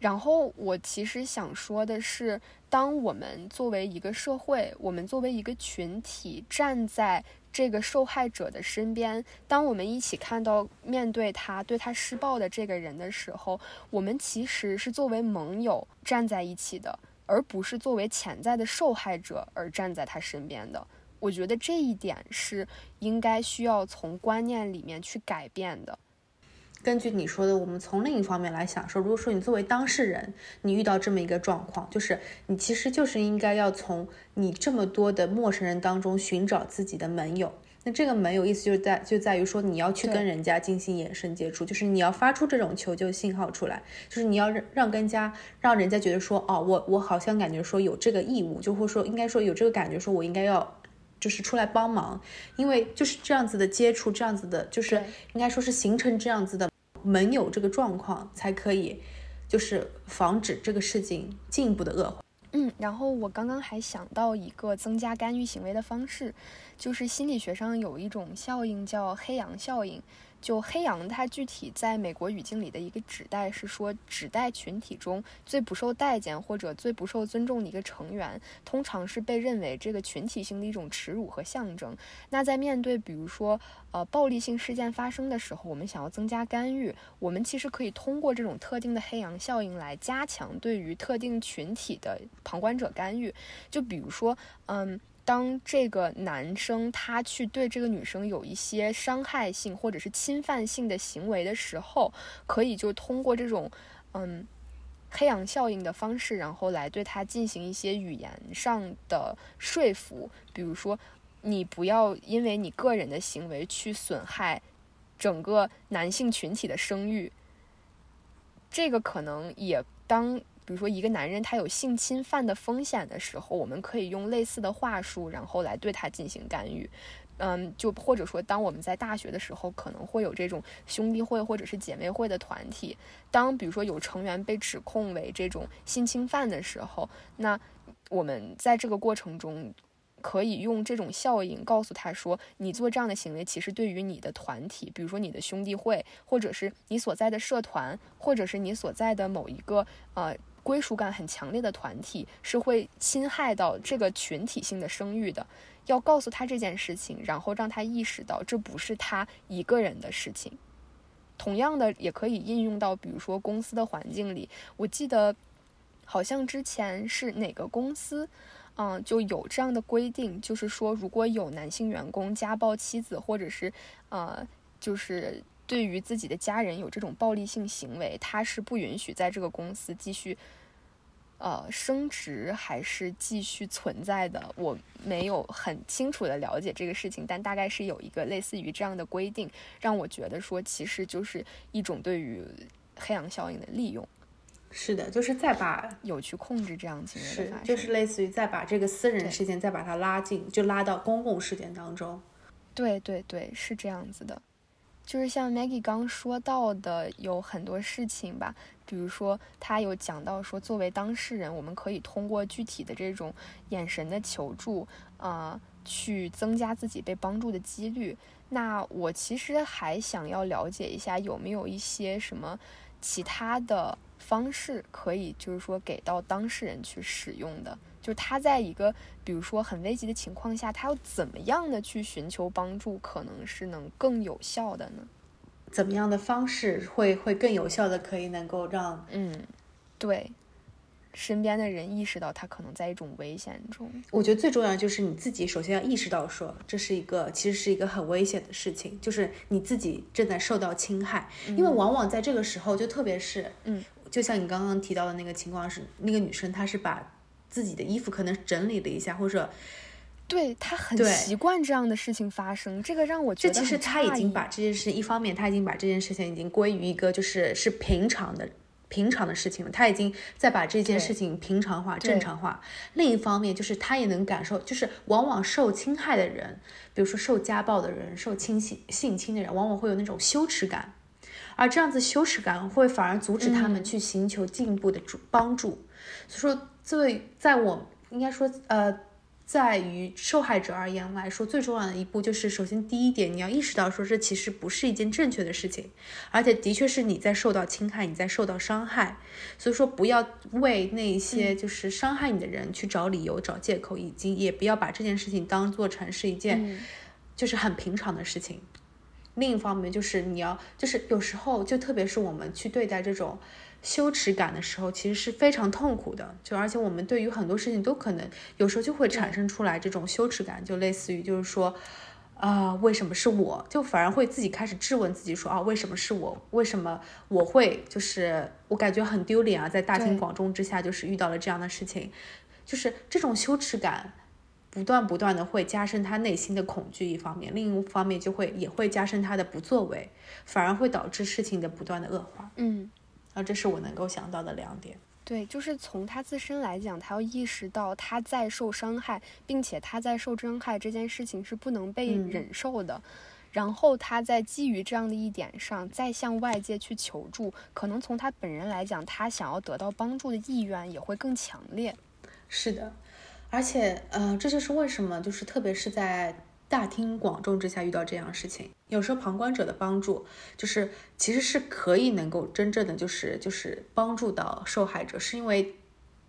然后我其实想说的是，当我们作为一个社会，我们作为一个群体，站在这个受害者的身边，当我们一起看到面对他对他施暴的这个人的时候，我们其实是作为盟友站在一起的，而不是作为潜在的受害者而站在他身边的。我觉得这一点是应该需要从观念里面去改变的。根据你说的，我们从另一方面来想说，如果说你作为当事人，你遇到这么一个状况，就是你其实就是应该要从你这么多的陌生人当中寻找自己的盟友。那这个盟友意思就是在就在于说，你要去跟人家进行眼神接触，就是你要发出这种求救信号出来，就是你要让让更加让人家觉得说，哦，我我好像感觉说有这个义务，就会说应该说有这个感觉，说我应该要就是出来帮忙，因为就是这样子的接触，这样子的，就是应该说是形成这样子的。没有这个状况，才可以，就是防止这个事情进一步的恶化。嗯，然后我刚刚还想到一个增加干预行为的方式，就是心理学上有一种效应叫黑羊效应。就黑羊，它具体在美国语境里的一个指代是说，指代群体中最不受待见或者最不受尊重的一个成员，通常是被认为这个群体性的一种耻辱和象征。那在面对比如说呃暴力性事件发生的时候，我们想要增加干预，我们其实可以通过这种特定的黑羊效应来加强对于特定群体的旁观者干预。就比如说，嗯。当这个男生他去对这个女生有一些伤害性或者是侵犯性的行为的时候，可以就通过这种嗯黑羊效应的方式，然后来对他进行一些语言上的说服，比如说你不要因为你个人的行为去损害整个男性群体的声誉，这个可能也当。比如说，一个男人他有性侵犯的风险的时候，我们可以用类似的话术，然后来对他进行干预。嗯，就或者说，当我们在大学的时候，可能会有这种兄弟会或者是姐妹会的团体。当比如说有成员被指控为这种性侵犯的时候，那我们在这个过程中可以用这种效应告诉他说，你做这样的行为，其实对于你的团体，比如说你的兄弟会，或者是你所在的社团，或者是你所在的某一个呃。归属感很强烈的团体是会侵害到这个群体性的声誉的，要告诉他这件事情，然后让他意识到这不是他一个人的事情。同样的，也可以应用到比如说公司的环境里。我记得好像之前是哪个公司，嗯，就有这样的规定，就是说如果有男性员工家暴妻子，或者是呃，就是。对于自己的家人有这种暴力性行为，他是不允许在这个公司继续呃升职还是继续存在的，我没有很清楚的了解这个事情，但大概是有一个类似于这样的规定，让我觉得说其实就是一种对于黑羊效应的利用。是的，就是再把有去控制这样行为的是发生，就是类似于再把这个私人对事件再把它拉进，就拉到公共事件当中。对对对，是这样子的，就是像 Maggie 刚说到的，有很多事情吧，比如说他有讲到说，作为当事人，我们可以通过具体的这种眼神的求助，啊、去增加自己被帮助的几率。那我其实还想要了解一下，有没有一些什么其他的方式可以，就是说给到当事人去使用的。就他在一个比如说很危急的情况下，他要怎么样的去寻求帮助，可能是能更有效的呢？怎么样的方式会会更有效的可以能够让嗯，对，身边的人意识到他可能在一种危险中。我觉得最重要的就是你自己首先要意识到说这是一个其实是一个很危险的事情，就是你自己正在受到侵害，因为往往在这个时候，就特别是嗯，就像你刚刚提到的那个情况是，那个女生她是把自己的衣服可能整理了一下，或者对她很习惯这样的事情发生，这个让我觉得这其实很诧异他已经把这件事，一方面她已经把这件事情已经归于一个就是是平常的平常的事情了，他已经在把这件事情平常化、正常化。另一方面，就是他也能感受，就是往往受侵害的人，比如说受家暴的人、受侵性性侵的人，往往会有那种羞耻感，而这样子羞耻感会反而阻止他们嗯去寻求进一步的助帮助。所以说，最在我应该说，呃，在于受害者而言来说，最重要的一步就是，首先第一点，你要意识到说这其实不是一件正确的事情，而且的确是你在受到侵害，你在受到伤害。所以说，不要为那些就是伤害你的人去找理由、找借口，以及也不要把这件事情当做成是一件嗯就是很平常的事情。另一方面，就是你要，就是有时候，就特别是我们去对待这种羞耻感的时候，其实是非常痛苦的。就而且我们对于很多事情都可能有时候就会产生出来这种羞耻感，就类似于就是说，啊、为什么是我？就反而会自己开始质问自己说，啊，为什么是我？为什么我会就是我感觉很丢脸啊，在大庭广众之下就是遇到了这样的事情，就是这种羞耻感。不断不断的会加深他内心的恐惧，一方面，另一方面就会也会加深他的不作为，反而会导致事情的不断的恶化。嗯。啊，这是我能够想到的两点。对，就是从他自身来讲，他要意识到他在受伤害，并且他在受伤害这件事情是不能被嗯忍受的。然后他在基于这样的一点上，再向外界去求助，可能从他本人来讲，他想要得到帮助的意愿也会更强烈。是的，而且，呃，这就是为什么，就是特别是在大庭广众之下遇到这样的事情，有时候旁观者的帮助，就是其实是可以能够真正的就是就是帮助到受害者，是因为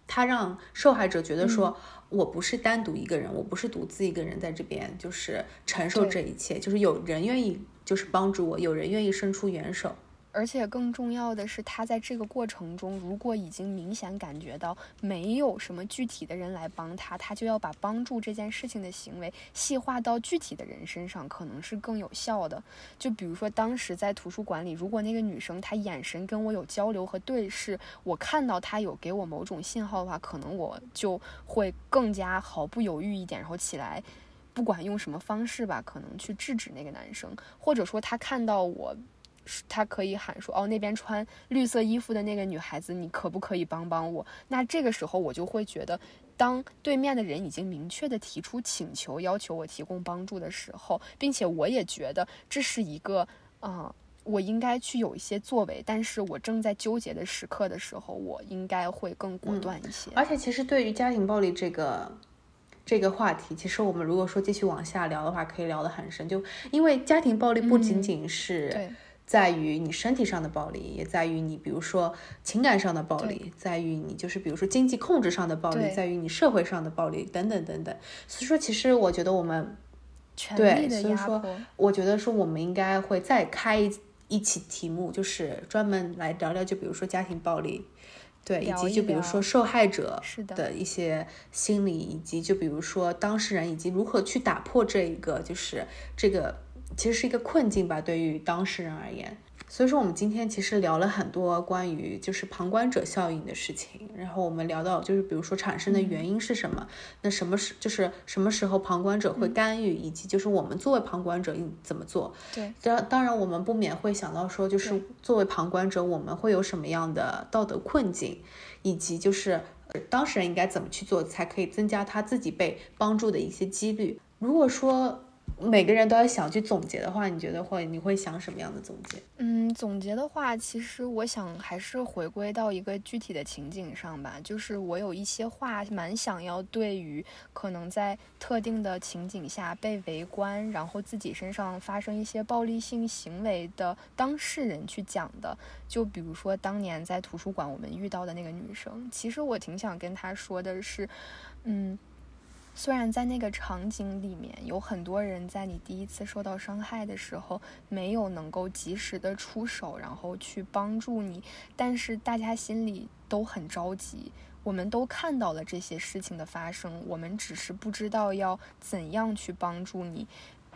他让受害者觉得说，我不是单独一个人，我不是独自一个人在这边就是承受这一切，就是有人愿意就是帮助我，有人愿意伸出援手。而且更重要的是，他在这个过程中，如果已经明显感觉到没有什么具体的人来帮他，他就要把帮助这件事情的行为细化到具体的人身上，可能是更有效的。就比如说，当时在图书馆里，如果那个女生她眼神跟我有交流和对视，我看到她有给我某种信号的话，可能我就会更加毫不犹豫一点，然后起来。不管用什么方式吧，可能去制止那个男生，或者说他看到我他可以喊说：“哦，那边穿绿色衣服的那个女孩子，你可不可以帮帮我？”那这个时候我就会觉得，当对面的人已经明确的提出请求，要求我提供帮助的时候，并且我也觉得这是一个啊、呃我应该去有一些作为，但是我正在纠结的时刻的时候，我应该会更果断一些。而且，其实对于家庭暴力这个这个话题，其实我们如果说继续往下聊的话，可以聊得很深。就因为家庭暴力不仅仅是对在于你身体上的暴力，也在于你比如说情感上的暴力，在于你就是比如说经济控制上的暴力，在于你社会上的暴力等等等等。所以说，其实我觉得我们对所以说，我觉得说我们应该会再开一一期题目，就是专门来聊聊，就比如说家庭暴力，对，以及就比如说受害者的一些心理，以及就比如说当事人，以及如何去打破这一个就是这个其实是一个困境吧，对于当事人而言。所以说，我们今天其实聊了很多关于就是旁观者效应的事情，然后我们聊到就是比如说产生的原因是什么，那什么时就是什么时候旁观者会干预，以及就是我们作为旁观者应怎么做。对，当当然我们不免会想到说，就是作为旁观者，我们会有什么样的道德困境，以及就是当事人应该怎么去做，才可以增加他自己被帮助的一些几率。如果说。每个人都要想去总结的话，你觉得会你会想什么样的总结？嗯，总结的话，其实我想还是回归到一个具体的情景上吧。就是我有一些话蛮想要对于可能在特定的情景下被围观，然后自己身上发生一些暴力性行为的当事人去讲的。就比如说当年在图书馆我们遇到的那个女生，其实我挺想跟她说的是，嗯。虽然在那个场景里面有很多人在你第一次受到伤害的时候没有能够及时的出手，然后去帮助你，但是大家心里都很着急。我们都看到了这些事情的发生，我们只是不知道要怎样去帮助你。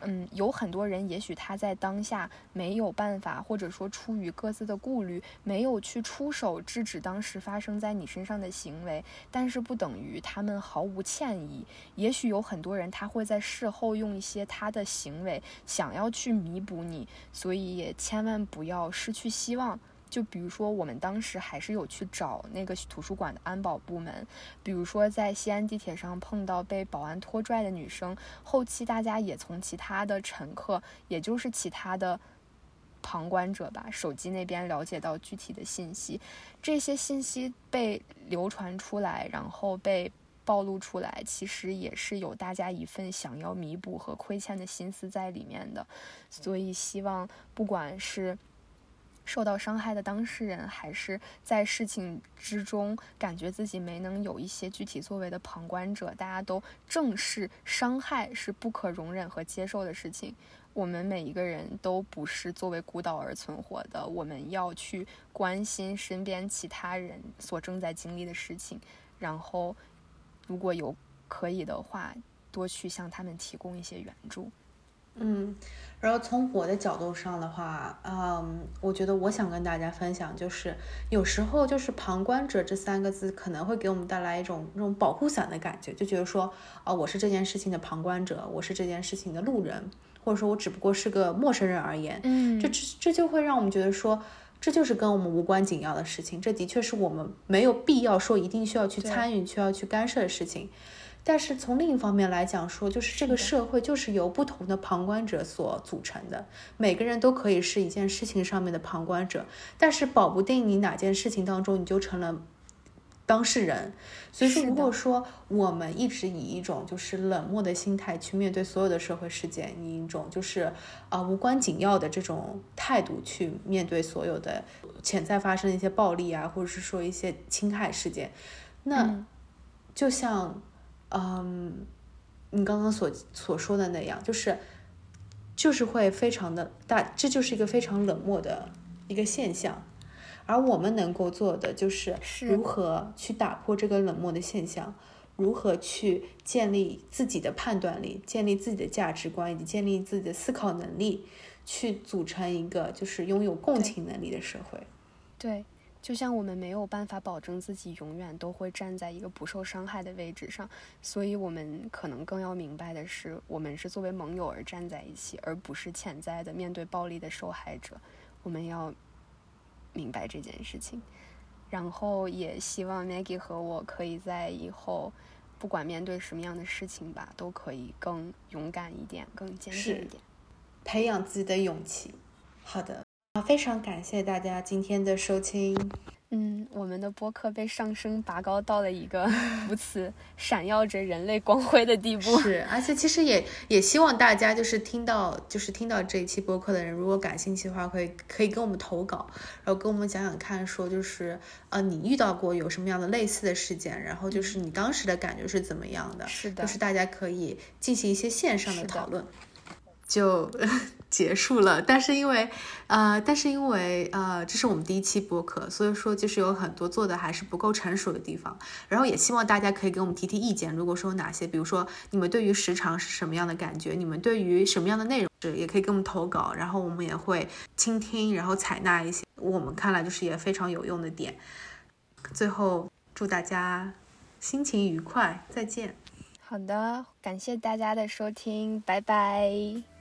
嗯，有很多人，也许他在当下没有办法，或者说出于各自的顾虑，没有去出手制止当时发生在你身上的行为，但是不等于他们毫无歉意。也许有很多人，他会在事后用一些他的行为想要去弥补你，所以也千万不要失去希望。就比如说，我们当时还是有去找那个图书馆的安保部门。比如说，在西安地铁上碰到被保安拖拽的女生，后期大家也从其他的乘客，也就是其他的旁观者吧，手机那边了解到具体的信息。这些信息被流传出来，然后被暴露出来，其实也是有大家一份想要弥补和亏欠的心思在里面的。所以，希望不管是。受到伤害的当事人，还是在事情之中感觉自己没能有一些具体作为的旁观者，大家都正视伤害是不可容忍和接受的事情。我们每一个人都不是作为孤岛而存活的，我们要去关心身边其他人所正在经历的事情，然后如果有可以的话，多去向他们提供一些援助。嗯。然后从我的角度上的话，嗯，我觉得我想跟大家分享，就是有时候就是旁观者这三个字可能会给我们带来一种那种保护伞的感觉，就觉得说，啊，我是这件事情的旁观者，我是这件事情的路人，或者说我只不过是个陌生人而言，嗯，这这这就会让我们觉得说，这就是跟我们无关紧要的事情，这的确是我们没有必要说一定需要去参与、需要去干涉的事情。但是从另一方面来讲说，就是这个社会就是由不同的旁观者所组成的，每个人都可以是一件事情上面的旁观者，但是保不定你哪件事情当中你就成了当事人。所以说，如果说我们一直以一种就是冷漠的心态去面对所有的社会事件，以一种就是啊无关紧要的这种态度去面对所有的潜在发生的一些暴力啊，或者是说一些侵害事件，那就像。嗯，你刚刚所所说的那样，就是就是会非常的大，这就是一个非常冷漠的一个现象。而我们能够做的，就是如何去打破这个冷漠的现象，如何去建立自己的判断力，建立自己的价值观，以及建立自己的思考能力，去组成一个就是拥有共情能力的社会。对。就像我们没有办法保证自己永远都会站在一个不受伤害的位置上，所以我们可能更要明白的是，我们是作为盟友而站在一起，而不是潜在的面对暴力的受害者。我们要明白这件事情，然后也希望 Maggie 和我可以在以后，不管面对什么样的事情吧，都可以更勇敢一点，更坚定一点，培养自己的勇气。好的。非常感谢大家今天的收听。嗯，我们的播客被上升拔高到了一个 <laughs> 如此闪耀着人类光辉的地步。是，而且其实也也希望大家就是听到就是听到这一期播客的人，如果感兴趣的话，可以可以跟我们投稿，然后跟我们讲讲看，说就是呃你遇到过有什么样的类似的事件，然后就是你当时的感觉是怎么样的？是的，就是大家可以进行一些线上的讨论。就。结束了，但是因为，呃，但是因为，呃，这是我们第一期播客，所以说就是有很多做的还是不够成熟的地方。然后也希望大家可以给我们提提意见，如果说哪些，比如说你们对于时长是什么样的感觉，你们对于什么样的内容是，也可以给我们投稿，然后我们也会倾听，然后采纳一些我们看来就是也非常有用的点。最后祝大家心情愉快，再见。好的，感谢大家的收听，拜拜。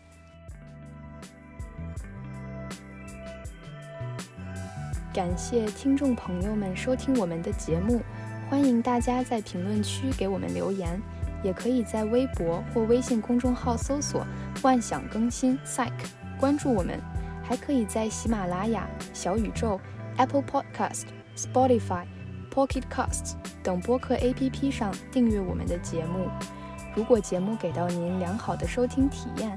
感谢听众朋友们收听我们的节目，欢迎大家在评论区给我们留言，也可以在微博或微信公众号搜索“万想更新 Psych” 关注我们，还可以在喜马拉雅、小宇宙、Apple Podcast、Spotify、Pocket Casts 等播客 APP 上订阅我们的节目。如果节目给到您良好的收听体验，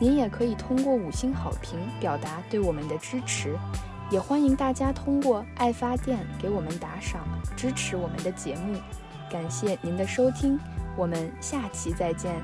您也可以通过五星好评表达对我们的支持。也欢迎大家通过爱发电给我们打赏，支持我们的节目。感谢您的收听，我们下期再见。